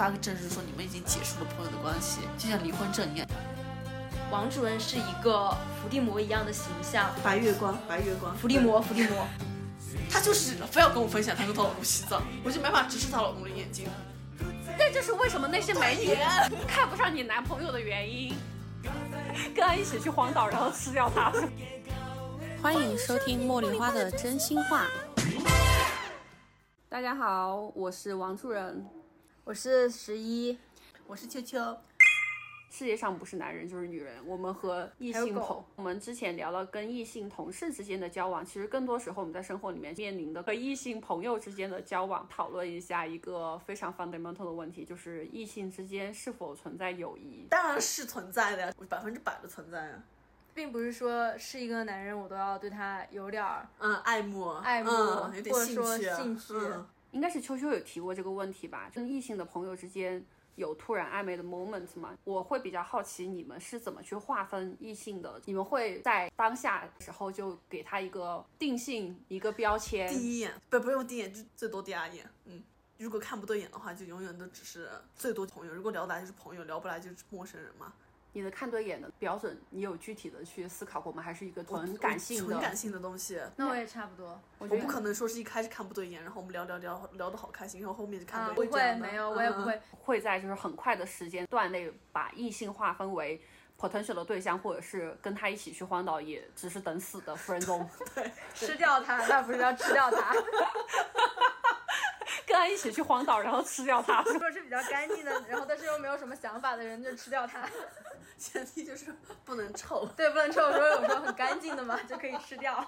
发个证书说你们已经结束了朋友的关系，就像离婚证一样。王主任是一个伏地魔一样的形象，白月光，白月光，伏地魔，伏地魔。他 就是非要跟我分享他跟他老公洗澡，我就没法直视他老公的眼睛。这就是为什么那些美女 看不上你男朋友的原因。跟他一起去荒岛，然后吃掉他。欢迎收听茉莉花的真心话。大家好，我是王主任，我是十一，我是秋秋。世界上不是男人就是女人。我们和异性同，我们之前聊了跟异性同事之间的交往，其实更多时候我们在生活里面面临的和异性朋友之间的交往，讨论一下一个非常 fundamental 的问题，就是异性之间是否存在友谊？当然是存在的呀，百分之百的存在啊，并不是说是一个男人我都要对他有点儿嗯爱慕爱慕，嗯、有点或者说兴趣，兴趣。嗯应该是秋秋有提过这个问题吧？跟异性的朋友之间有突然暧昧的 moment 吗？我会比较好奇你们是怎么去划分异性的？你们会在当下时候就给他一个定性、一个标签？第一眼不不用第一眼，就最多第二眼，嗯。如果看不对眼的话，就永远都只是最多朋友；如果聊得来就是朋友，聊不来就是陌生人嘛。你的看对眼的标准，你有具体的去思考过吗？还是一个纯感性的？纯感性的东西。那我也差不多。我觉得我不可能说是一开始看不对眼，然后我们聊聊聊聊得好开心，然后后面就看啊，对眼。不会，没有，我也不会。会在就是很快的时间段内把异性划分为 potential 的对象，或者是跟他一起去荒岛，也只是等死的分钟。对，吃掉他，那不是要吃掉他。跟他一起去荒岛，然后吃掉他。如果是比较干净的，然后但是又没有什么想法的人，就吃掉他。前提就是不能臭。对，不能臭。我说有时候很干净的嘛，就可以吃掉。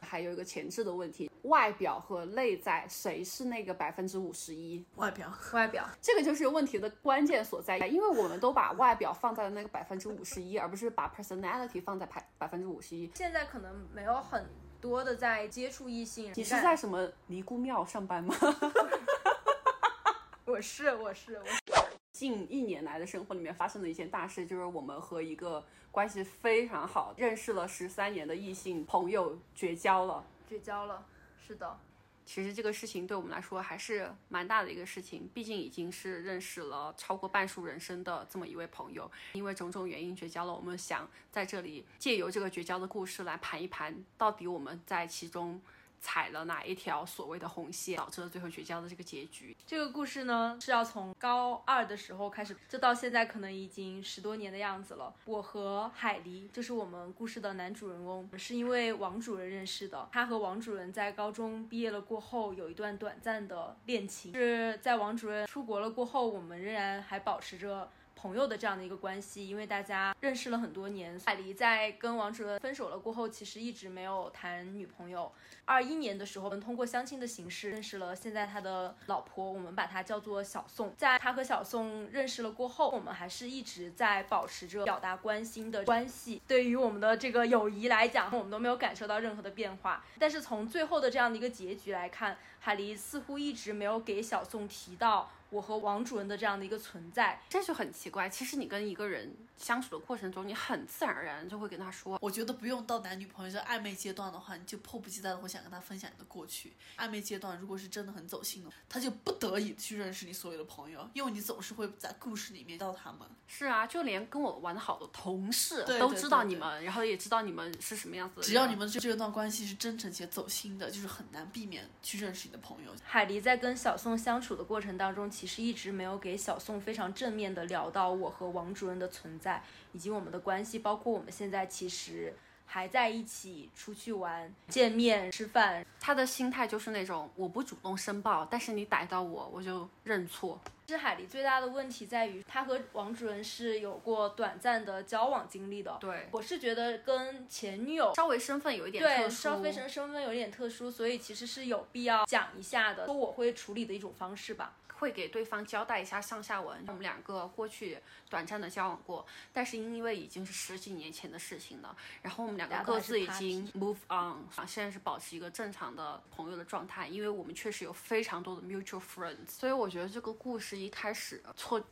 还有一个前置的问题，外表和内在谁是那个百分之五十一？外表，外表，这个就是问题的关键所在，因为我们都把外表放在了那个百分之五十一，而不是把 personality 放在百百分之五十一。现在可能没有很多的在接触异性。你是在什么尼姑庙上班吗？我是，我是，我。近一年来的生活里面发生的一件大事，就是我们和一个关系非常好、认识了十三年的异性朋友绝交了。绝交了，是的。其实这个事情对我们来说还是蛮大的一个事情，毕竟已经是认识了超过半数人生的这么一位朋友，因为种种原因绝交了。我们想在这里借由这个绝交的故事来盘一盘，到底我们在其中。踩了哪一条所谓的红线，导致了最后绝交的这个结局？这个故事呢，是要从高二的时候开始，这到现在可能已经十多年的样子了。我和海狸，就是我们故事的男主人公，是因为王主任认识的。他和王主任在高中毕业了过后，有一段短暂的恋情，是在王主任出国了过后，我们仍然还保持着。朋友的这样的一个关系，因为大家认识了很多年。海狸在跟王主任分手了过后，其实一直没有谈女朋友。二一年的时候，我们通过相亲的形式认识了现在他的老婆，我们把她叫做小宋。在他和小宋认识了过后，我们还是一直在保持着表达关心的关系。对于我们的这个友谊来讲，我们都没有感受到任何的变化。但是从最后的这样的一个结局来看，海狸似乎一直没有给小宋提到。我和王主任的这样的一个存在，这就很奇怪。其实你跟一个人相处的过程中，你很自然而然就会跟他说。我觉得不用到男女朋友这暧昧阶段的话，你就迫不及待的会想跟他分享你的过去。暧昧阶段如果是真的很走心的，他就不得已去认识你所有的朋友，因为你总是会在故事里面到他们。是啊，就连跟我玩的好的同事都知道你们，然后也知道你们是什么样子的。只要你们这这段关系是真诚且走心的，就是很难避免去认识你的朋友。海狸在跟小宋相处的过程当中，其实一直没有。给小宋非常正面的聊到我和王主任的存在，在以及我们的关系，包括我们现在其实还在一起出去玩、见面、吃饭。他的心态就是那种我不主动申报，但是你逮到我，我就认错。其实海狸最大的问题在于，他和王主任是有过短暂的交往经历的。对，我是觉得跟前女友稍微身份有一点对，稍微身身份有点特殊，所以其实是有必要讲一下的，说我会处理的一种方式吧。会给对方交代一下上下文。我们两个过去短暂的交往过，但是因为已经是十几年前的事情了，然后我们两个各自已经 move on，现在是保持一个正常的朋友的状态。因为我们确实有非常多的 mutual friends，所以我觉得这个故事一开始错。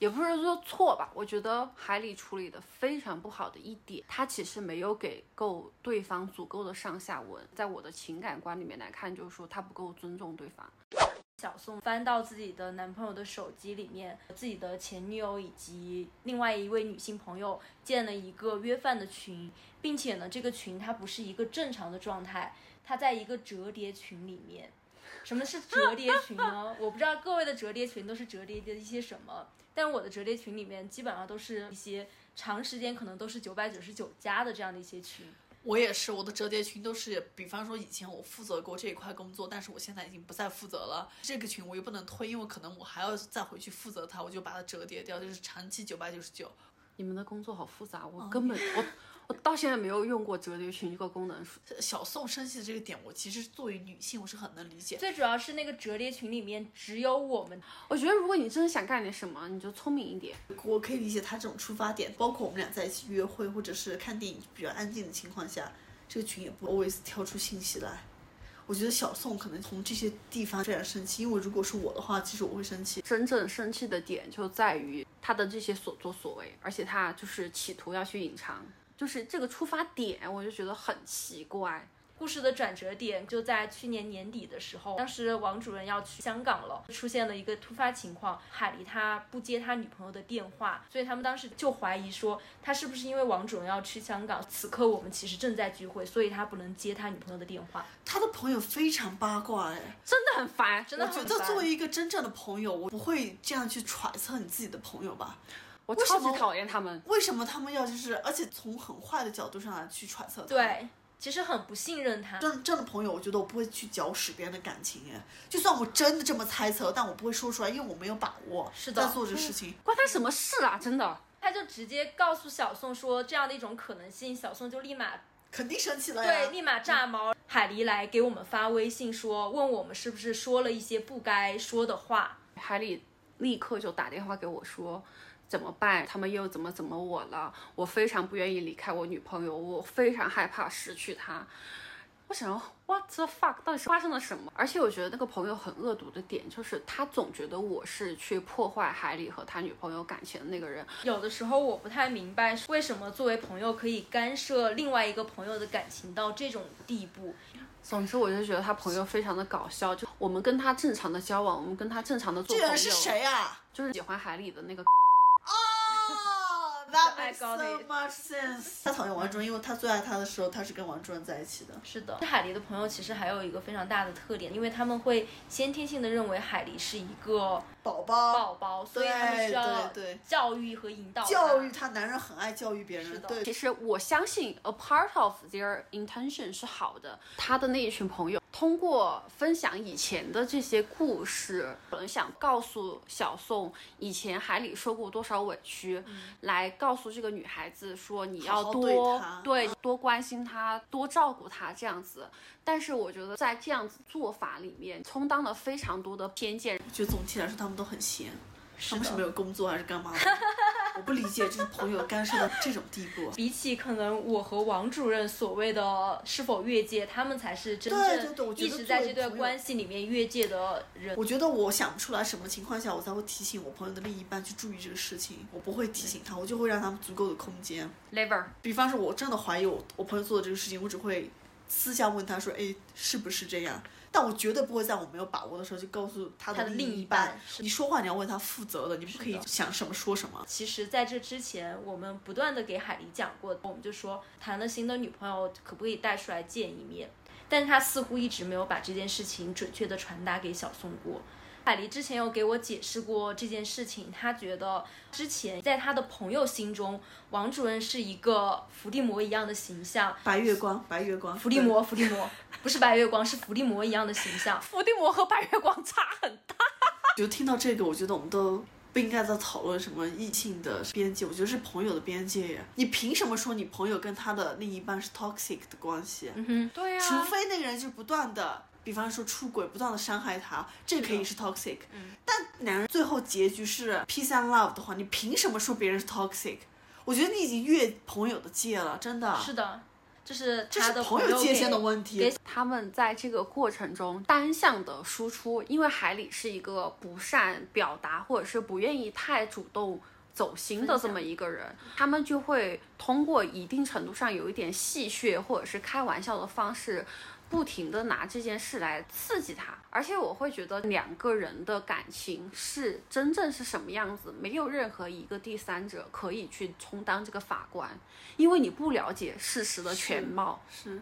也不是说错吧，我觉得海里处理的非常不好的一点，他其实没有给够对方足够的上下文。在我的情感观里面来看，就是说他不够尊重对方。小宋翻到自己的男朋友的手机里面，自己的前女友以及另外一位女性朋友建了一个约饭的群，并且呢，这个群它不是一个正常的状态，它在一个折叠群里面。什么是折叠群呢？我不知道各位的折叠群都是折叠的一些什么，但我的折叠群里面基本上都是一些长时间可能都是九百九十九加的这样的一些群。我也是，我的折叠群都是，比方说以前我负责过这一块工作，但是我现在已经不再负责了。这个群我又不能退，因为可能我还要再回去负责它，我就把它折叠掉，就是长期九百九十九。你们的工作好复杂，我根本我我到现在没有用过折叠裙这个功能。小宋生气的这个点，我其实作为女性我是很能理解。最主要是那个折叠群里面只有我们。我觉得如果你真的想干点什么，你就聪明一点。我可以理解他这种出发点，包括我们俩在一起约会或者是看电影比较安静的情况下，这个群也不 always 跳出信息来。我觉得小宋可能从这些地方非常生气，因为如果是我的话，其实我会生气。真正生气的点就在于他的这些所作所为，而且他就是企图要去隐藏，就是这个出发点，我就觉得很奇怪。故事的转折点就在去年年底的时候，当时王主任要去香港了，出现了一个突发情况，海狸他不接他女朋友的电话，所以他们当时就怀疑说他是不是因为王主任要去香港，此刻我们其实正在聚会，所以他不能接他女朋友的电话。他的朋友非常八卦，哎，真的很烦，真的很我觉得作为一个真正的朋友，我不会这样去揣测你自己的朋友吧？我超级讨厌他们。为什么他们要就是，而且从很坏的角度上来去揣测他？对，其实很不信任他。真真的朋友，我觉得我不会去搅屎别人的感情，哎，就算我真的这么猜测，但我不会说出来，因为我没有把握。是的在做这事情，关他什么事啊？真的。他就直接告诉小宋说这样的一种可能性，小宋就立马肯定生气了呀。对，立马炸毛。海狸来给我们发微信说，问我们是不是说了一些不该说的话。海里立刻就打电话给我说。怎么办？他们又怎么怎么我了？我非常不愿意离开我女朋友，我非常害怕失去她。我想，what the fuck，到底是发生了什么？而且我觉得那个朋友很恶毒的点，就是他总觉得我是去破坏海里和他女朋友感情的那个人。有的时候我不太明白，为什么作为朋友可以干涉另外一个朋友的感情到这种地步。总之，我就觉得他朋友非常的搞笑。就我们跟他正常的交往，我们跟他正常的做朋友。这人是谁啊？就是喜欢海里的那个。哦，That 爱 makes 高 so 丽 much sense。他讨厌王主任，因为他最爱他的时候，他是跟王主任在一起的。是的，海狸的朋友其实还有一个非常大的特点，因为他们会先天性的认为海狸是一个宝宝，宝宝，所以他们需要教育和引导。教育他，男人很爱教育别人。是的对，其实我相信，a part of their intention 是好的。他的那一群朋友通过分享以前的这些故事，可能想告诉小宋以前海里受过多少委屈，来告诉这个女孩子说你要多对多关心她，多照顾她这样子。但是我觉得在这样子做法里面，充当了非常多的偏见。我觉得总体来说他们都很闲，他们的是没有工作还是干嘛的？我不理解，就是朋友干涉到这种地步。比起可能我和王主任所谓的是否越界，他们才是真正一直在这段关系里面越界的人。我觉得我想不出来什么情况下我才会提醒我朋友的另一半去注意这个事情，我不会提醒他，我就会让他们足够的空间。Lever，比方说，我真的怀疑我我朋友做的这个事情，我只会私下问他说，哎，是不是这样？但我绝对不会在我没有把握的时候就告诉他他的另一半。你说话你要为他负责的，你不可以想什么说什么。其实，在这之前，我们不断的给海狸讲过，我们就说谈了新的女朋友，可不可以带出来见一面？但是他似乎一直没有把这件事情准确的传达给小宋过。海狸之前有给我解释过这件事情，他觉得之前在他的朋友心中，王主任是一个伏地魔一样的形象。白月光，白月光，伏地魔，伏地魔，不是白月光，是伏地魔一样的形象。伏地魔和白月光差很大。对。就听到这个，我觉得我们都不应该在讨论什么异性的边界，我觉得是朋友的边界呀。你凭什么说你朋友跟他的另一半是 toxic 的关系？嗯哼，对啊，除非那个人就不断的，比方说出轨，不断的伤害他，这可以是 toxic。嗯，但男人最后结局是 peace and love 的话，你凭什么说别人是 toxic？我觉得你已经越朋友的界了，真的。是的，这是这是他的朋友界限的问题。他们在这个过程中单向的输出，因为海里是一个不善表达或者是不愿意太主动走心的这么一个人，他们就会通过一定程度上有一点戏谑或者是开玩笑的方式。不停的拿这件事来刺激他，而且我会觉得两个人的感情是真正是什么样子，没有任何一个第三者可以去充当这个法官，因为你不了解事实的全貌。是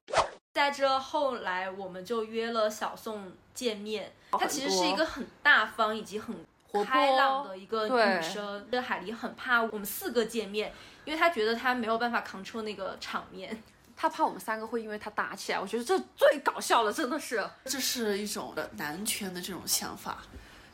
在这后来，我们就约了小宋见面。她其实是一个很大方以及很开朗的一个女生。这海狸很怕我们四个见面，因为她觉得她没有办法 control 那个场面。他怕我们三个会因为他打起来，我觉得这最搞笑了，真的是。这是一种的男权的这种想法，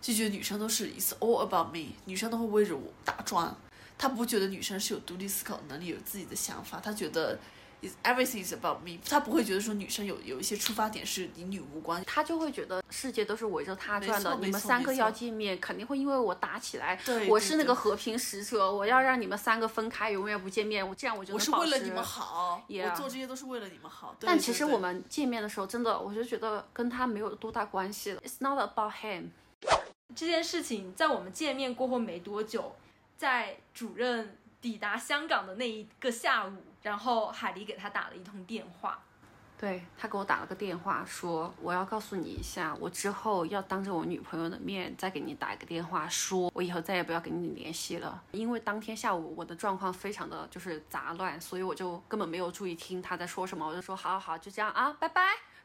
就觉得女生都是 it's all about me，女生都会围着我打转。他不觉得女生是有独立思考能力、有自己的想法，他觉得 is everything is about me，他不会觉得说女生有有一些出发点是与你无关。他就会觉得世界都是围着他转的，你们三个要见面，肯定会因为我打起来。对对我是那个和平使者，我要让你们三个分开，永远不见面。我这样我就我是为了你们好 Yeah 我做这些都是为了你们好。但其实我们见面的时候，真的我就觉得跟他没有多大关系了。It's not about him。这件事情在我们见面过后没多久，在主任抵达香港的那一个下午，然后海狸给他打了一通电话。对他给我打了个电话，说我要告诉你一下，我之后要当着我女朋友的面再给你打一个电话，说我以后再也不要跟你联系了。因为当天下午我的状况非常的就是杂乱，所以我就根本没有注意听他在说什么，我就说好好好，就这样啊，拜拜。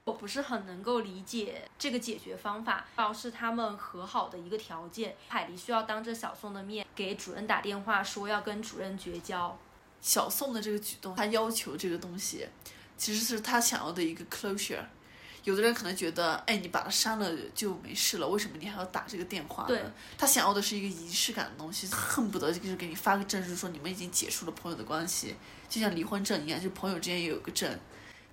我不是很能够理解这个解决方法，主要是他们和好的一个条件。海狸需要当着小宋的面给主任打电话，说要跟主任绝交。小宋的这个举动，他要求这个东西，其实是他想要的一个 closure。有的人可能觉得，哎，你把他删了就没事了，为什么你还要打这个电话呢？对他想要的是一个仪式感的东西，恨不得就是给你发个证书，说你们已经解除了朋友的关系，就像离婚证一样，就朋友之间也有个证，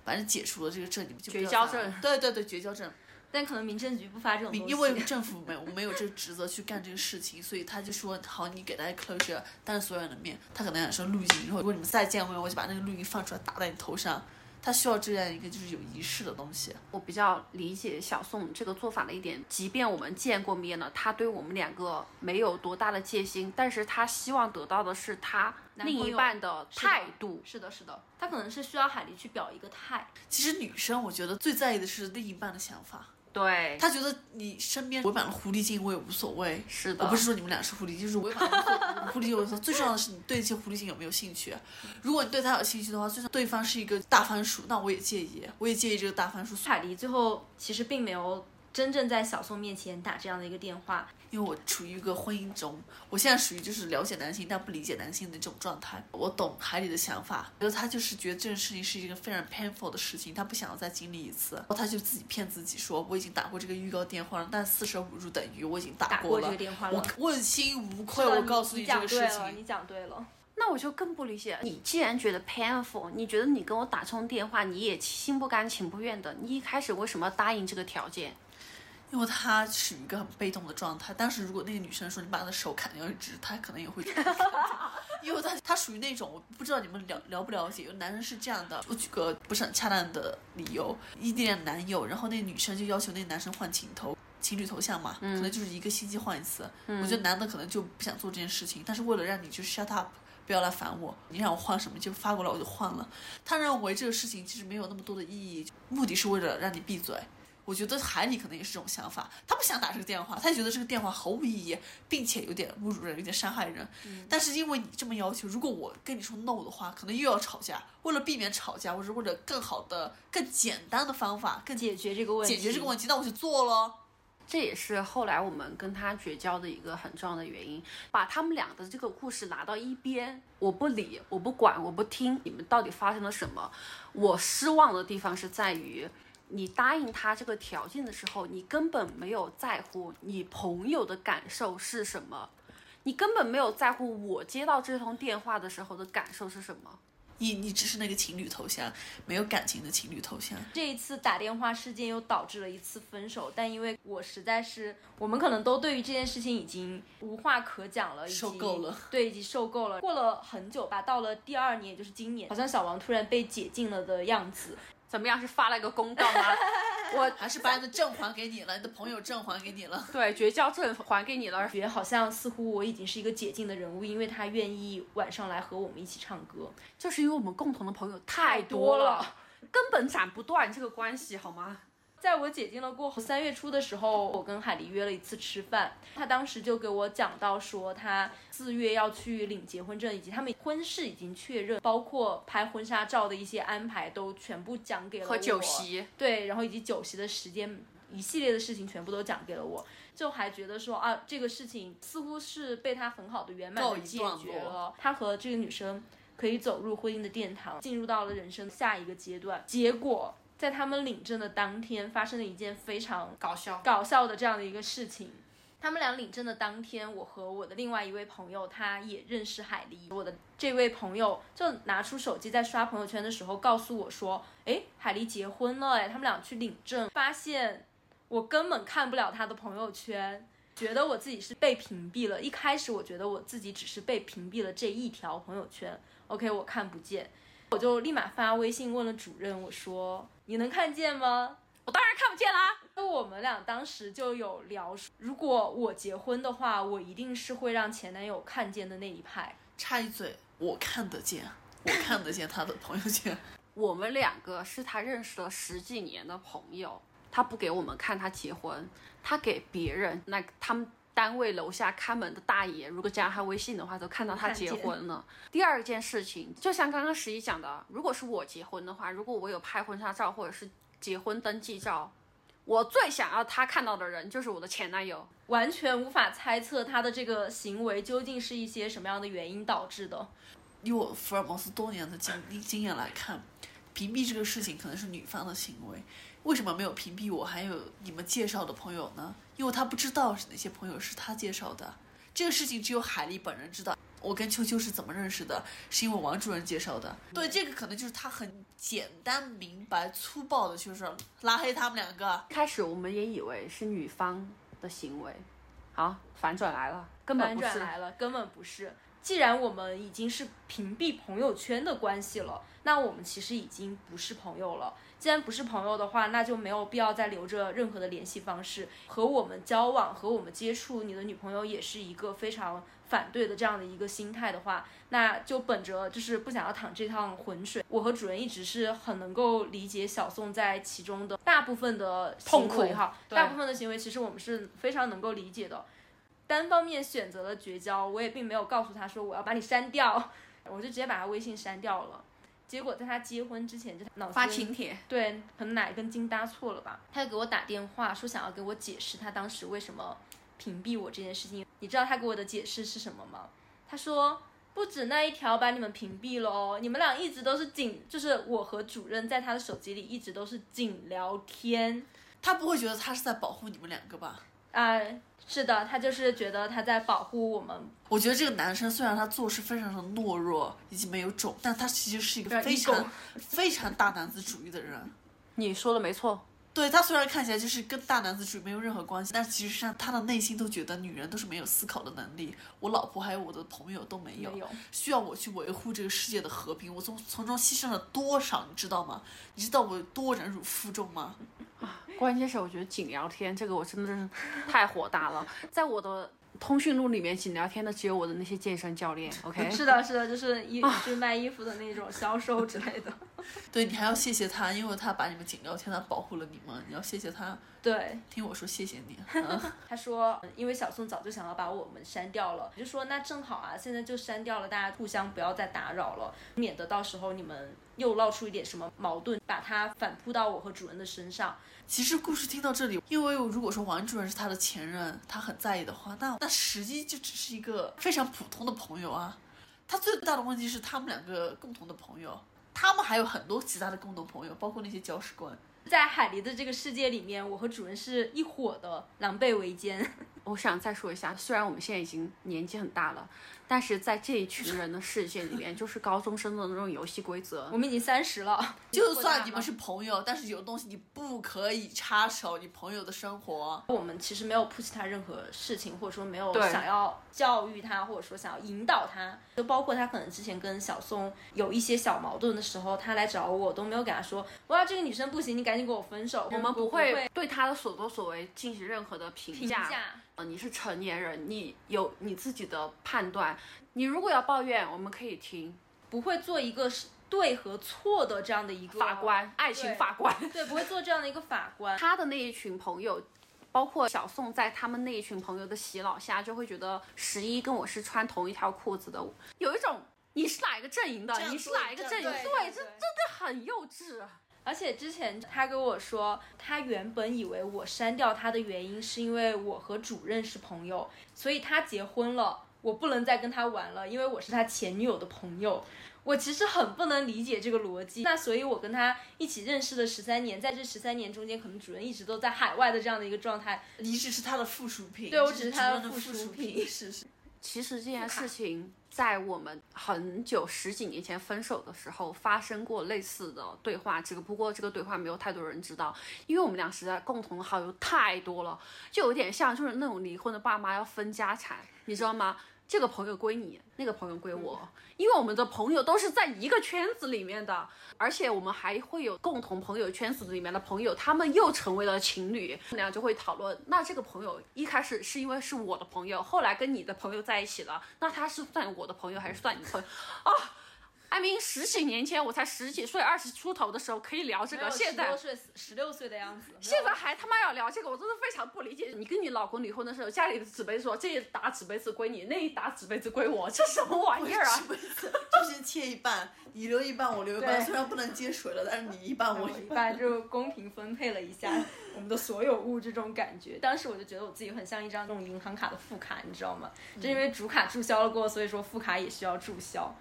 反正解除了这个证，你们就绝交证对对对，绝交证。但可能民政局不发这种东西，因为政府没有没有这个职责去干这个事情，所以他就说好，你给大家 closure，当着所有人的面，他可能想说录音，然后如果你们再见面，我就把那个录音放出来打在你头上。他需要这样一个就是有仪式的东西。我比较理解小宋这个做法的一点，即便我们见过面了，他对我们两个没有多大的戒心，但是他希望得到的是他另一半的态度。是的，是的，他可能是需要海狸去表一个态。其实女生我觉得最在意的是另一半的想法，对，他觉得你身边围满了狐狸精我也无所谓。是的，我不是说你们俩是狐狸精，就是围满了狐狸精。我说最重要的是你对这些狐狸精有没有兴趣。如果你对他有兴趣的话，就算对方是一个大番薯，那我也介意，我也介意这个大番薯。海狸最后其实并没有真正在小宋面前打这样的一个电话，因为我处于一个婚姻中，我现在属于就是了解男性但不理解男性的这种状态。我懂海里的想法，觉得他就是觉得这件事情是一个非常 painful 的事情，他不想要再经历一次，然后他就自己骗自己说我已经打过这个预告电话了，但四舍五入等于我已经打打过这了，个电话了我。问心无愧。我告诉你这个事讲对了，情，你讲对了。那我就更不理解，你既然觉得 painful，你觉得你跟我打这通电话，你也心不甘情不愿的，你一开始为什么要答应这个条件？因为他属于一个很被动的状态。但是如果那个女生说你把他的手砍掉一只，他可能也会觉得，因为他他属于那种我不知道你们了了不了解，有男人是这样的。我举个不是很恰当的理由，异地恋男友，然后那个女生就要求那个男生换情头。情侣头像嘛，可能就是一个星期换一次。我觉得男的可能就不想做这件事情，但是为了让你就 shut up，不要来烦我，你让我换什么就发过来我就换了。他认为这个事情其实没有那么多的意义，目的是为了让你闭嘴。我觉得海里可能也是这种想法，他不想打这个电话，他觉得这个电话毫无意义，并且有点侮辱人，有点伤害人。但是因为你这么要求，如果我跟你说 no 的话，可能又要吵架。为了避免吵架，或者为了更好的、更简单的方法，更解决这个问题，解决这个问题，那我就做了。这也是后来我们跟他绝交的一个很重要的原因，把他们俩的这个故事拿到一边，我不理，我不管，我不听，你们到底发生了什么？我失望的地方是在于，你答应他这个条件的时候，你根本没有在乎你朋友的感受是什么，你根本没有在乎我接到这通电话的时候的感受是什么。你你只是那个情侣头像，没有感情的情侣头像。这一次打电话事件又导致了一次分手，但因为我实在是，我们可能都对于这件事情已经无话可讲了，已经受够了，对，已经受够了。过了很久吧，到了第二年，也就是今年，好像小王突然被解禁了的样子。怎么样？是发了一个公告吗？我还是把你的证还给你了，你的朋友证还给你了。对绝交证还给你了。觉得好像似乎我已经是一个解禁的人物，因为他愿意晚上来和我们一起唱歌。就是因为我们共同的朋友太多了。根本斩不断这个关系，好吗？在我解禁了过后，三月初的时候，我跟海狸约了一次吃饭。他当时就给我讲到说，他四月要去领结婚证，以及他们婚事已经确认，包括拍婚纱照的一些安排都全部讲给了我。和酒席，对，然后以及酒席的时间，一系列的事情全部都讲给了我。就还觉得说啊，这个事情似乎是被他很好的圆满的解决了，他和这个女生可以走入婚姻的殿堂，进入到了人生下一个阶段。结果在他们领证的当天，发生了一件非常搞笑。搞笑的这样的一个事情。他们俩领证的当天，我和我的另外一位朋友，他也认识海狸。我的这位朋友就拿出手机在刷朋友圈的时候，告诉我说：“哎，海狸结婚了，哎，他们俩去领证，发现我根本看不了他的朋友圈，觉得我自己是被屏蔽了。一开始我觉得我自己只是被屏蔽了这一条朋友圈，OK，我看不见，我就立马发微信问了主任，我说你能看见吗？我当然看不见啦。那我们俩当时就有聊，如果我结婚的话，我一定是会让前男友看见的那一派。插一嘴，我看得见，我看得见他的朋友圈。我们两个是他认识了十几年的朋友，他不给我们看他结婚，他给别人，那他们单位楼下看门的大爷，如果加他微信的话，都看到他结婚了。第二件事情，就像刚刚十一讲的，如果是我结婚的话，如果我有拍婚纱照或者是结婚登记照，我最想要他看到的人就是我的前男友。完全无法猜测他的这个行为究竟是一些什么样的原因导致的。以我福尔摩斯多年的经经验来看，屏蔽这个事情可能是女方的行为。为什么没有屏蔽我还有你们介绍的朋友呢？因为他不知道是哪些朋友是他介绍的。这个事情只有海丽本人知道。我跟秋秋是怎么认识的？是因为王主任介绍的。对，这个可能就是他很简单、明白、粗暴的，就是拉黑他们两个。开始我们也以为是女方的行为，好，反转来了，根本反不是。转来了，根本不是。既然我们已经是屏蔽朋友圈的关系了，那我们其实已经不是朋友了。既然不是朋友的话，那就没有必要再留着任何的联系方式和我们交往、和我们接触。你的女朋友也是一个非常反对的这样的一个心态的话，那就本着就是不想要淌这趟浑水。我和主任一直是很能够理解小宋在其中的大部分的痛苦哈，大部分的行为其实我们是非常能够理解的。单方面选择了绝交，我也并没有告诉他说我要把你删掉，我就直接把他微信删掉了。结果在他结婚之前就脑发子请帖，对，可能哪一根筋搭错了吧？他就给我打电话说想要给我解释他当时为什么屏蔽我这件事情。你知道他给我的解释是什么吗？他说不止那一条把你们屏蔽了哦，你们俩一直都是仅，就是我和主任在他的手机里一直都是仅聊天。他不会觉得他是在保护你们两个吧？啊、是的，他就是觉得他在保护我们我觉得这个男生虽然他做事非常的懦弱以及没有种，但他其实是一个非常非常大男子主义的人。你说的没错。对他虽然看起来就是跟大男子主义没有任何关系，但其实上他的内心都觉得女人都是没有思考的能力，我老婆还有我的朋友都没有，没有需要我去维护这个世界的和平，我从从中牺牲了多少，你知道吗？你知道我有多忍辱负重吗？啊 关键是我觉得仅聊天这个我真的是太火大了，在我的通讯录里面仅聊天的只有我的那些健身教练，OK？是的，是的，就是衣就是卖衣服的那种销售之类的。对你还要谢谢他，因为他把你们仅聊天，他保护了你们，你要谢谢他。对，听我说，谢谢你。嗯他说，嗯因为小宋早就想要把我们删掉了，我就说那正好啊，现在就删掉了，大家互相不要再打扰了，免得到时候你们又闹出一点什么矛盾，把它反扑到我和主任的身上。其实故事听到这里，因为如果说王主任是他的前任，他很在意的话，那那实际就只是一个非常普通的朋友啊。他最大的问题是他们两个共同的朋友，他们还有很多其他的共同朋友，包括那些搅屎棍。在海狸的这个世界里面，我和主任是一伙的，狼狈为奸。我想再说一下，虽然我们现在已经年纪很大了，但是在这一群人的世界里面，就是高中生的那种游戏规则我。们已经三十了，就算你们是朋友，但是有东西你不可以插手你朋友的生活。我们其实没有 push 他任何事情，或者说没有想要教育他，或者说想要引导他。就包括他可能之前跟小宋有一些小矛盾的时候，他来找我，都没有给他说，哇，这个女生不行，你赶紧跟我分手。我们不不会对他的所作所为进行任何的评价评价。价。呃，你是成年人，你有你自己的判断。你如果要抱怨，我们可以听。不会做一个是对和错的这样的一个法，官，爱情法官。对，不会做这样的一个法官。他的那一群朋友，包括小宋，在他们那一群朋友的洗脑下，就会觉得十一跟我是穿同一条裤子的，有一种你是哪一个阵营的你是哪一个阵营？对，这真的很幼稚。而且之前他跟我说，他原本以为我删掉他的原因是因为我和主任是朋友，所以他结婚了，我不能再跟他玩了，因为我是他前女友的朋友。我其实很不能理解这个逻辑，那所以我跟他一起认识了十三年，在这十三年中间，可能主人一直都在海外的这样的一个状态，你只是他的附属品，对我只是他的附属属品是是。其实这件事情在我们很久十几年前分手的时候发生过类似的对话，只不过这个对话没有太多人知道，因为我们俩实在共同的好友太多了，就有点像就是那种离婚的爸妈要分家产，你知道吗？这个朋友归你，那个朋友归我，因为我们的朋友都是在一个圈子里面的，而且我们还会有共同朋友圈子里面的朋友，他们又成为了情侣，我们俩就会讨论，那这个朋友一开始是因为是我的朋友，后来跟你的朋友在一起了，那他是算我的朋友还是算你的朋友啊？艾明十几年前我才十几岁，二十出头的时候可以聊这个，现在十六岁、十六岁的样子，现在还他妈要聊这个，我真的非常不理解。你跟你老公离婚的时候，家里的纸杯说这一沓纸杯子归你，那一沓纸杯子归我，这什么玩意儿啊？就先切一半，你留一半，我留一半。虽然不能接水了，但是你一半我我一一半。就公平分配了一下 我们的所有物这种感觉。当时我就觉得我自己很像一张这种银行卡的副卡，你知道吗？就因为主卡注销了过，所以说副卡也需要注销。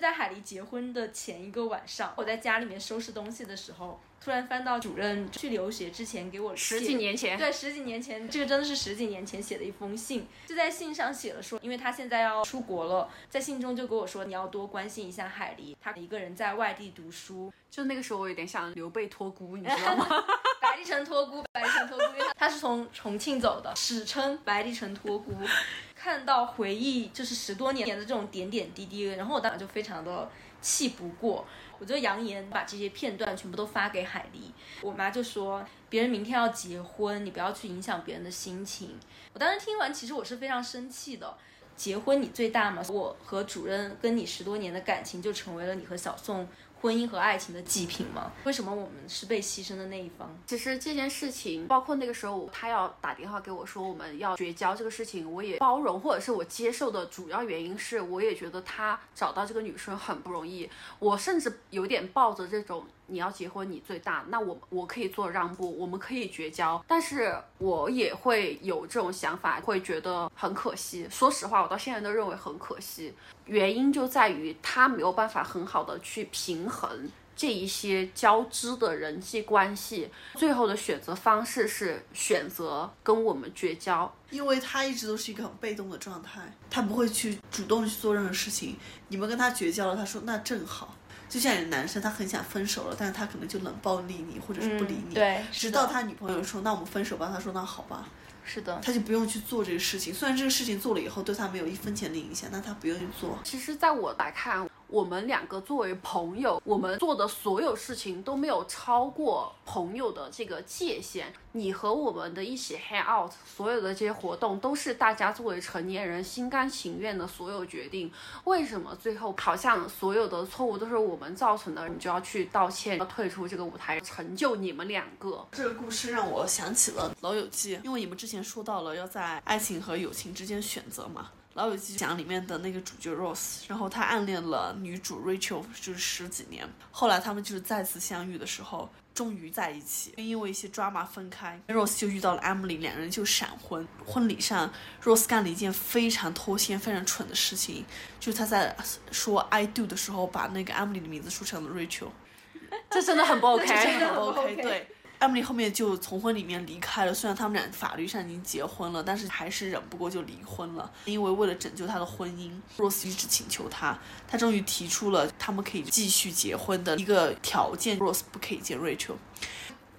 在海狸结婚的前一个晚上，我在家里面收拾东西的时候，突然翻到主任去留学之前给我十几年前，对，十几年前，这个真的是十几年前写的一封信，就在信上写了说，因为他现在要出国了，在信中就跟我说，你要多关心一下海狸，他一个人在外地读书，就那个时候我有点像刘备托孤，你知道吗？白帝城托孤，白帝城托孤，他他是从重庆走的，史称白帝城托孤。看到回忆就是十多年的这种点点滴滴，然后我当时就非常的气不过，我就扬言把这些片段全部都发给海狸。我妈就说，别人明天要结婚，你不要去影响别人的心情。我当时听完，其实我是非常生气的。结婚你最大嘛，我和主任跟你十多年的感情就成为了你和小宋婚姻和爱情的祭品吗？为什么我们是被牺牲的那一方？其实这件事情，包括那个时候他要打电话给我说我们要绝交这个事情，我也包容或者是我接受的主要原因是，我也觉得他找到这个女生很不容易。我甚至有点抱着这种你要结婚你最大，那我我可以做让步，我们可以绝交，但是我也会有这种想法，会觉得很可惜。说实话，我到现在都认为很可惜。原因就在于他没有办法很好的去平衡这一些交织的人际关系，最后的选择方式是选择跟我们绝交。因为他一直都是一个很被动的状态，他不会去主动去做任何事情。你们跟他绝交了，他说那正好。就像有男生，他很想分手了，但是他可能就冷暴力你，或者是不理你。嗯对直到他女朋友说那我们分手吧，他说那好吧，是的，他就不用去做这个事情。虽然这个事情做了以后对他没有一分钱的影响，但他不愿意做。其实，在我来看，我们两个作为朋友，我们做的所有事情都没有超过朋友的这个界限。你和我们的一起 hang out，所有的这些活动都是大家作为成年人心甘情愿的所有决定。为什么最后好像所有的错误都是我们造成的？你就要去道歉，要退出这个舞台，成就你们两个。这个故事让我想起了《老友记》，因为你们之前说到了要在爱情和友情之间选择嘛。《老友记》讲里面的那个主角 Rose，然后他暗恋了女主 Rachel，就是十几年。后来他们就是再次相遇的时候，终于在一起，因为一些 drama 分开。Rose 就遇到了 Emily，两人就闪婚。婚礼上，Rose 干了一件非常脱线、非常蠢的事情，就是他在说 I do 的时候，把那个 Emily 的名字说成了 Rachel。这真的很不 OK。真的很不 OK。，Emily 后面就从婚里面离开了。虽然他们俩法律上已经结婚了，但是还是忍不过就离婚了。因为为了拯救他的婚姻，Rose 一直请求他，他终于提出了他们可以继续结婚的一个条件：Rose 不可以见 Rachel。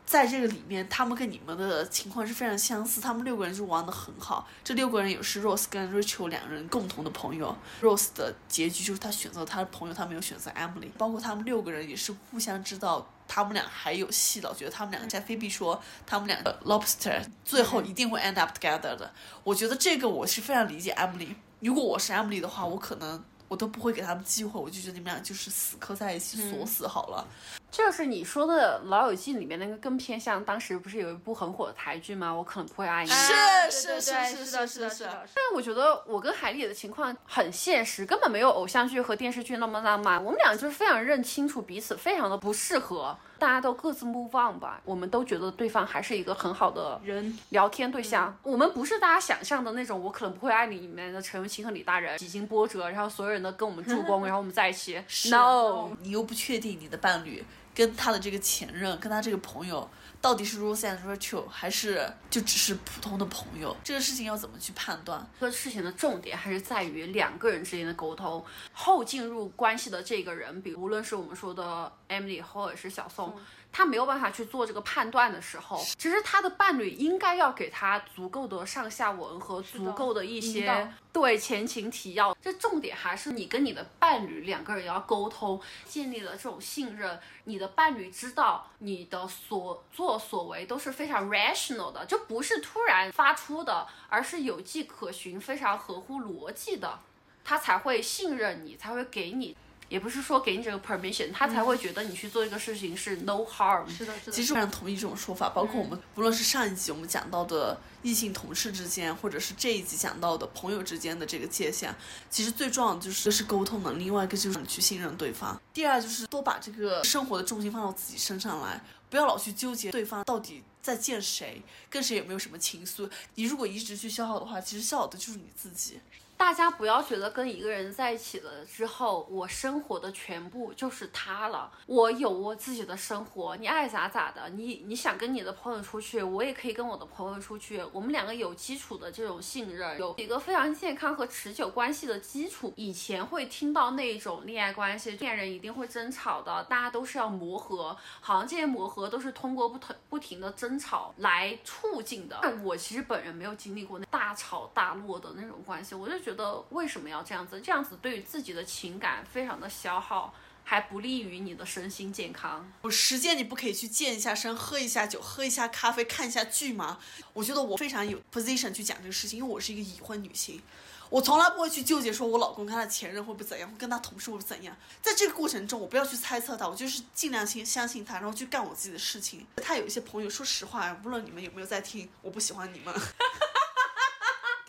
在这个里面，他们跟你们的情况是非常相似，他们六个人就玩得很好。这六个人也是 Rose 跟 Rachel 两人共同的朋友。Rose 的结局就是他选择他的朋友，他没有选择 Emily。包括他们六个人也是互相知道他们俩还有戏了。我觉得他们两个，在菲比说他们两个 lobster 最后一定会 end up together 的。我觉得这个我是非常理解 Emily。如果我是 Emily 的话，我可能我都不会给他们机会，我就觉得你们俩就是死磕在一起，锁死好了。就是你说的《老友记》里面那个更偏向，当时不是有一部很火的台剧吗？我可能不会爱你。是哎是是是的，是是的，是的。但我觉得我跟海丽的情况很现实，根本没有偶像剧和电视剧那么浪漫。我们俩就是非常认清楚彼此，非常的不适合，大家都各自 move on 吧。我们都觉得对方还是一个很好的人聊天对象。我们不是大家想象的那种，我可能不会爱你里面的陈文清和李大人，几经波折，然后所有人都跟我们助 攻，然后我们在一起。No，你又不确定你的伴侣跟他的这个前任，跟他这个朋友到底是 Rose and Rachel，还是就只是普通的朋友？这个事情要怎么去判断？这个事情的重点还是在于两个人之间的沟通。后进入关系的这个人，比如无论是我们说的 Emily 或者是小宋，他没有办法去做这个判断的时候，其实他的伴侣应该要给他足够的上下文和足够的一些对前情提要。这重点还是你跟你的伴侣两个人要沟通，建立了这种信任，你的伴侣知道你的所作所为都是非常 rational 的，就不是突然发出的，而是有迹可循，非常合乎逻辑的。他才会信任你，才会给你，也不是说给你这个 permission，他才会觉得你去做一个事情是 no harm。是的，是的。其实我非常同意这种说法，包括我们无论是上一集我们讲到的异性同事之间，或者是这一集讲到的朋友之间的这个界限，其实最重要的就是一个是沟通能力，另外一个就是你去信任对方。第二就是多把这个生活的重心放到自己身上来，不要老去纠结对方到底在见谁，跟谁有没有什么情愫。你如果一直去消耗的话，其实消耗的就是你自己。大家不要觉得跟一个人在一起了之后，我生活的全部就是他了。我有我自己的生活，你爱咋咋的。你你想跟你的朋友出去，我也可以跟我的朋友出去。我们两个有基础的这种信任，有一个非常健康和持久关系的基础。以前会听到那种恋爱关系，恋人一定会争吵的，大家都是要磨合，好像这些磨合都是通过不停不停的争吵来促进的。但我其实本人没有经历过那大吵大落的那种关系，我就觉得为什么要这样子？这样子对于自己的情感非常的消耗，还不利于你的身心健康。有时间你不可以去健一下身，喝一下酒，喝一下咖啡，看一下剧吗？我觉得我非常有 position 去讲这个事情，因为我是一个已婚女性，我从来不会去纠结说我老公跟他的前任会不会怎样，会跟他同事会不会怎样。在这个过程中，我不要去猜测他，我就是尽量先相信他，然后去干我自己的事情。他有一些朋友，说实话，无论你们有没有在听，我不喜欢你们。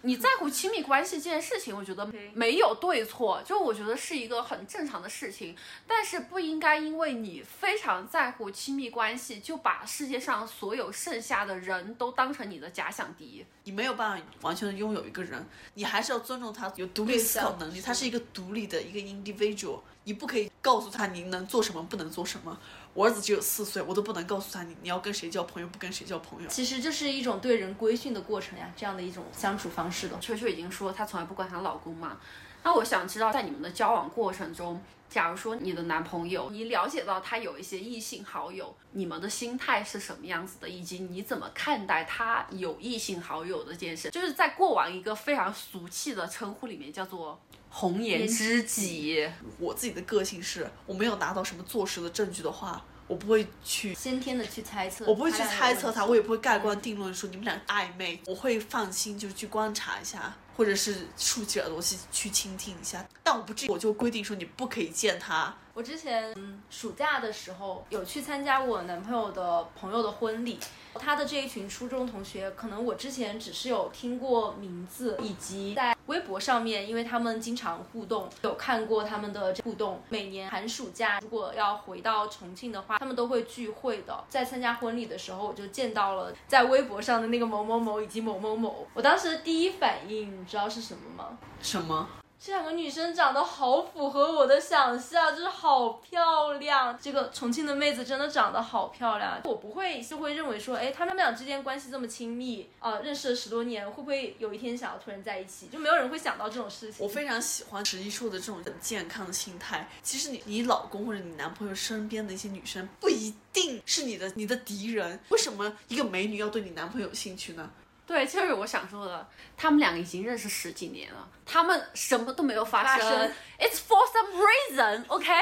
你在乎亲密关系这件事情，我觉得没有对错，就我觉得是一个很正常的事情，但是不应该因为你非常在乎亲密关系，就把世界上所有剩下的人都当成你的假想敌。你没有办法完全的拥有一个人，你还是要尊重他有独立思考能力，他是一个独立的一个 individual，你不可以告诉他你能做什么，不能做什么。我儿子只有四岁，我都不能告诉他你你要跟谁交朋友，不跟谁交朋友。其实这是一种对人规训的过程呀，这样的一种相处方式的。秋秋已经说她从来不管她老公嘛，那我想知道在你们的交往过程中，假如说你的男朋友，你了解到他有一些异性好友，你们的心态是什么样子的，以及你怎么看待他有异性好友的这件事，就是在过往一个非常俗气的称呼里面叫做红颜知己。我自己的个性是，我没有拿到什么坐实的证据的话，我不会去先天的去猜测，我不会去猜测他，我也不会盖棺嗯定论说你们俩暧昧，我会放心就是去观察一下，或者是竖起耳朵去去倾听一下，但我不至于我就规定说你不可以见他。我之前暑假的时候有去参加我男朋友的朋友的婚礼，他的这一群初中同学，可能我之前只是有听过名字，以及在微博上面，因为他们经常互动，有看过他们的互动。每年寒暑假如果要回到重庆的话，他们都会聚会的。在参加婚礼的时候，我就见到了在微博上的那个某某某以及某某某。我当时的第一反应，知道是什么吗？什么？这两个女生长得好符合我的想象，就是好漂亮。这个重庆的妹子真的长得好漂亮，我不会就会认为说，哎，他们俩之间关系这么亲密，啊，认识了十多年，会不会有一天想要突然在一起？就没有人会想到这种事情。我非常喜欢石一说的这种很健康的心态。其实你你老公或者你男朋友身边的一些女生不一定是你的你的敌人，为什么一个美女要对你男朋友有兴趣呢？对，就是我想说的，他们两个已经认识十几年了，他们什么都没有发生。发生 It's for some reason, OK？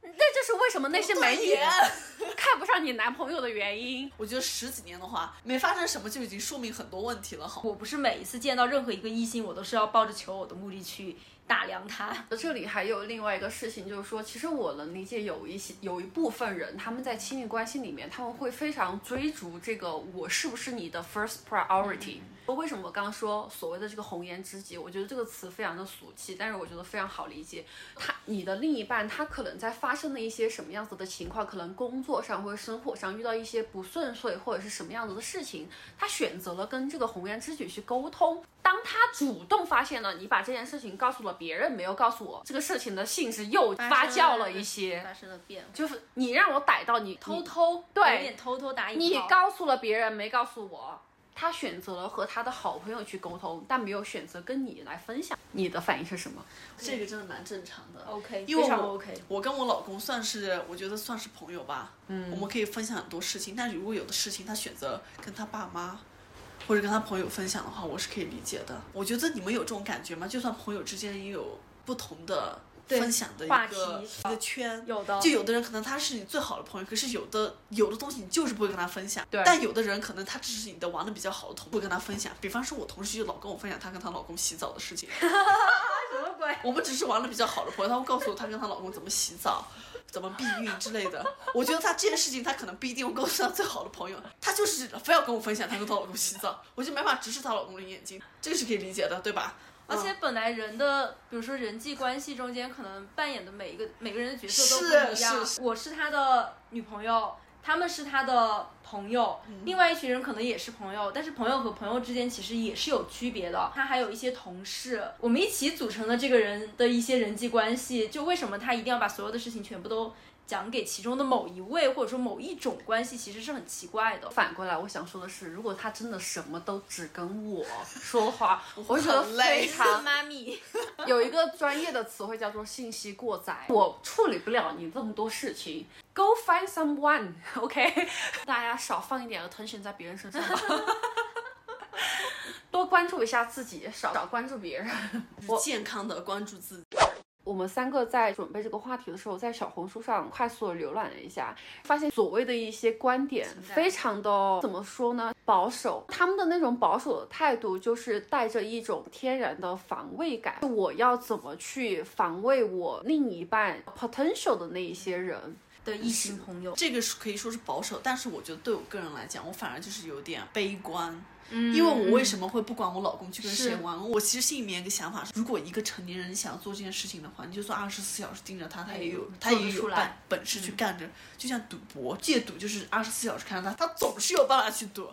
那就是为什么那些美女 看不上你男朋友的原因。我觉得十几年的话，没发生什么就已经说明很多问题了，好。我不是每一次见到任何一个异性，我都是要抱着求偶的目的去打量他。这里还有另外一个事情，就是说，其实我能理解有一些有一部分人，他们在亲密关系里面，他们会非常追逐这个我是不是你的 first priority。为什么我刚刚说所谓的这个红颜知己？我觉得这个词非常的俗气，但是我觉得非常好理解。他你的另一半，他可能在发生了一些什么样子的情况，可能工作上或者生活上遇到一些不顺遂或者是什么样子的事情，他选择了跟这个红颜知己去沟通。当他主动发现了你把这件事情告诉了别人，没有告诉我，这个事情的性质又发酵了一些，发生了变化，就是你让我逮到你偷偷对有点偷偷打引你告诉了别人，没告诉我。他选择了和他的好朋友去沟通，但没有选择跟你来分享。你的反应是什么？这个真的蛮正常的。OK，因为非常我 OK。我跟我老公算是，我觉得算是朋友吧。嗯，我们可以分享很多事情，但如果有的事情他选择跟他爸妈或者跟他朋友分享的话，我是可以理解的。我觉得你们有这种感觉吗？就算朋友之间也有不同的对分享的一话个题一个圈，有的就有的人可能他是你最好的朋友，可是有的有的东西你就是不会跟他分享。对但有的人可能他只是你的玩的比较好的同，不跟他分享。比方说，我同事就老跟我分享她跟她老公洗澡的事情。什么鬼？我们只是玩的比较好的朋友，他会告诉我她跟她老公怎么洗澡。怎么避孕之类的，我觉得她这件事情她可能不一定会告诉她最好的朋友，她就是非要跟我分享她跟她老公洗澡，我就没法直视她老公的眼睛，这个是可以理解的，对吧？而且本来人的，比如说人际关系中间，可能扮演的每一个每个人的角色都不一样。是是我是他的女朋友，他们是他的朋友，另外一群人可能也是朋友，但是朋友和朋友之间其实也是有区别的。他还有一些同事，我们一起组成了这个人的一些人际关系，就为什么他一定要把所有的事情全部都讲给其中的某一位，或者说某一种关系，其实是很奇怪的。反过来，我想说的是，如果他真的什么都只跟我说话，我会觉得非常妈咪，有一个专业的词汇叫做信息过载，我处理不了你这么多事情，Go find someone，OK？大家少放一点 attention 在别人身上吧，多关注一下自己，少少关注别人。就是健康的关注自己。我们三个在准备这个话题的时候，在小红书上快速的浏览了一下，发现所谓的一些观点非常的怎么说呢？保守。他们的那种保守的态度，就是带着一种天然的防卫感。我要怎么去防卫我另一半 potential 的那一些人？的异性朋友，这个是可以说是保守，但是我觉得对我个人来讲，我反而就是有点悲观。嗯因为我为什么会不管我老公去跟谁玩？我其实心里面一个想法是，如果一个成年人想要做这件事情的话，你就算二十四小时盯着他，他也有他也有做得出来本本事去干着。就像赌博，戒赌就是二十四小时看着他，他总是有办法去赌。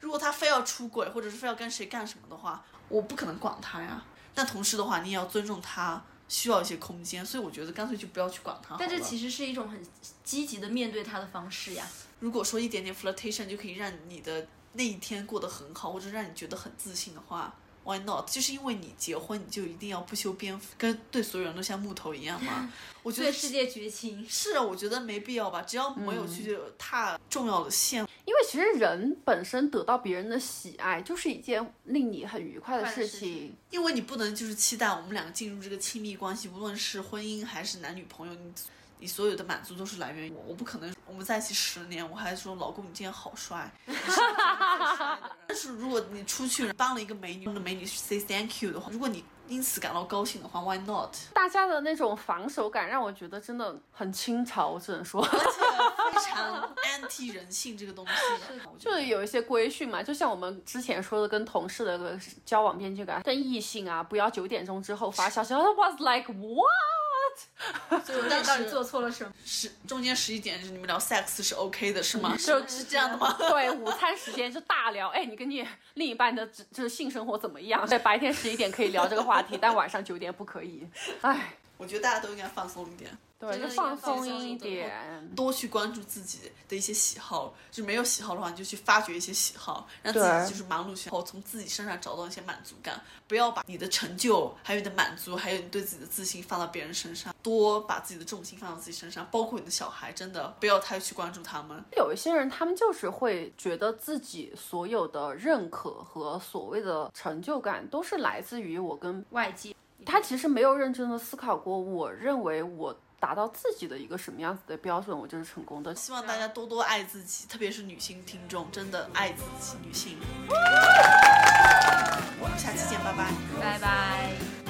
如果他非要出轨，或者是非要跟谁干什么的话，我不可能管他呀。但同时的话，你也要尊重他，需要一些空间。所以我觉得干脆就不要去管他。但这其实是一种很积极的面对他的方式呀。如果说一点点 flirtation 就可以让你的那一天过得很好，或者让你觉得很自信的话，why not？就是因为你结婚，你就一定要不修边幅，跟对所有人都像木头一样吗？我觉得对世界绝情，是啊，我觉得没必要吧，只要没有去踏重要的线。因为其实人本身得到别人的喜爱，就是一件令你很愉快的事情。因为你不能就是期待我们两个进入这个亲密关系，无论是婚姻还是男女朋友，你你所有的满足都是来源于我。我不可能我们在一起十年，我还说老公你今天好帅，你是我见过最帅的人。但是如果你出去帮了一个美女，让美女 say thank you 的话，如果你因此感到高兴的话，why not？大家的那种防守感让我觉得真的很清朝，我只能说。而且 非常 anti 人性这个东西，就是有一些规训嘛，就像我们之前说的，跟同事的交往边界感，跟异性啊，不要九点钟之后发消息。I was like what？所以我但到底做错了什么？十中间十一点就是你们聊 sex 是 OK 的，是吗？是是这样的吗？对，午餐时间就大聊，哎，你跟你另一半的就是性生活怎么样？对，白天十一点可以聊这个话题，但晚上九点不可以。哎，我觉得大家都应该放松一点。对，就放松一点点。多去关注自己的一些喜好，就没有喜好的话，你就去发掘一些喜好，让自己就是忙碌起来后，从自己身上找到一些满足感。不要把你的成就、还有你的满足，还有你对自己的自信放到别人身上，多把自己的重心放到自己身上，包括你的小孩，真的不要太去关注他们。有一些人，他们就是会觉得自己所有的认可和所谓的成就感，都是来自于我跟外界，他其实没有认真的思考过，我认为我达到自己的一个什么样子的标准，我就是成功的。希望大家多多爱自己，特别是女性听众，真的爱自己，女性。我们下期见，拜拜，拜拜。